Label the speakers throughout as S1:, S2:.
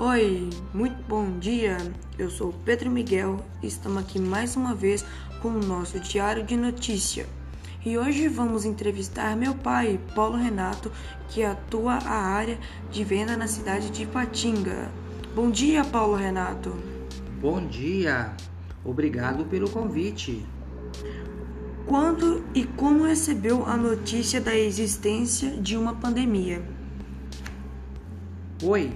S1: Oi, muito bom dia. Eu sou Pedro Miguel e estamos aqui mais uma vez com o nosso Diário de Notícia. E hoje vamos entrevistar meu pai, Paulo Renato, que atua a área de venda na cidade de Ipatinga. Bom dia, Paulo Renato.
S2: Bom dia. Obrigado pelo convite.
S1: Quando e como recebeu a notícia da existência de uma pandemia?
S2: Oi,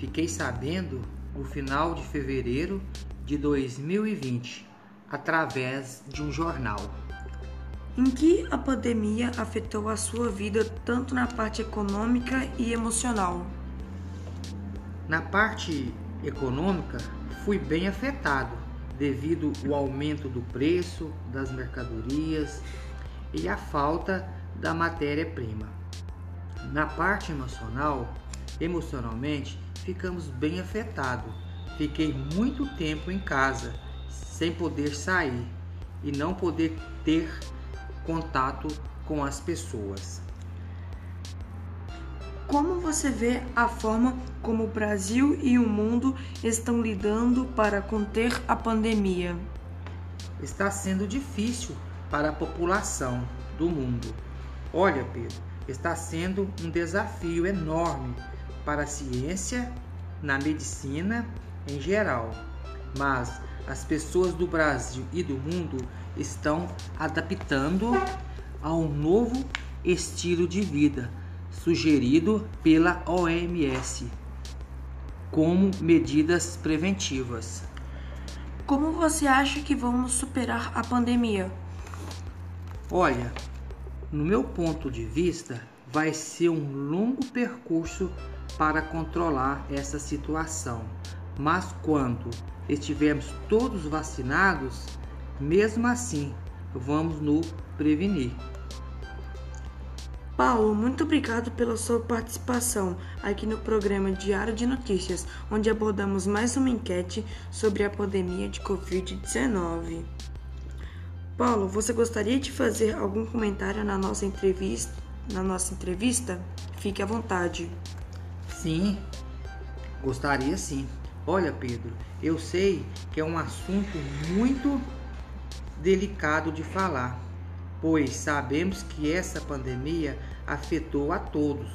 S2: fiquei sabendo no final de fevereiro de 2020, através de um jornal.
S1: Em que a pandemia afetou a sua vida tanto na parte econômica e emocional?
S2: Na parte econômica, fui bem afetado devido ao aumento do preço das mercadorias e a falta da matéria-prima. Na parte emocional, emocionalmente, ficamos bem afetados. Fiquei muito tempo em casa, sem poder sair e não poder ter contato com as pessoas.
S1: Como você vê a forma como o Brasil e o mundo estão lidando para conter a pandemia?
S2: Está sendo difícil para a população do mundo. Olha, Pedro, está sendo um desafio enorme para a ciência, na medicina em geral, mas as pessoas do Brasil e do mundo estão adaptando a um novo estilo de vida sugerido pela OMS como medidas preventivas.
S1: Como você acha que vamos superar a pandemia?
S2: Olha, no meu ponto de vista, vai ser um longo percurso para controlar essa situação. Mas quando estivermos todos vacinados, mesmo assim, vamos nos prevenir.
S1: Paulo, muito obrigado pela sua participação aqui no programa Diário de Notícias, onde abordamos mais uma enquete sobre a pandemia de Covid-19. Paulo, você gostaria de fazer algum comentário na nossa entrevista? Na nossa entrevista? Fique à vontade.
S2: Sim, gostaria sim. Olha, Pedro, eu sei que é um assunto muito delicado de falar pois sabemos que essa pandemia afetou a todos.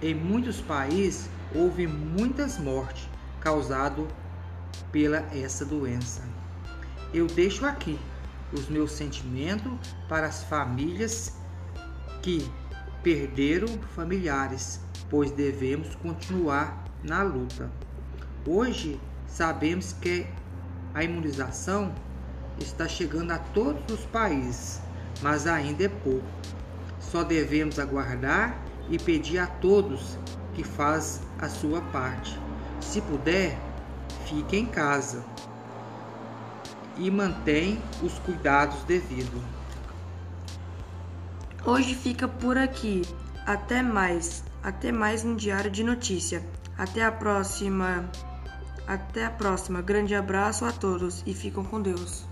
S2: Em muitos países houve muitas mortes causadas pela essa doença. Eu deixo aqui os meus sentimentos para as famílias que perderam familiares, pois devemos continuar na luta. Hoje sabemos que a imunização está chegando a todos os países mas ainda é pouco. Só devemos aguardar e pedir a todos que faz a sua parte. Se puder, fique em casa e mantém os cuidados devidos.
S1: Hoje fica por aqui. Até mais. Até mais no Diário de Notícia. Até a próxima. Até a próxima. Grande abraço a todos e ficam com Deus.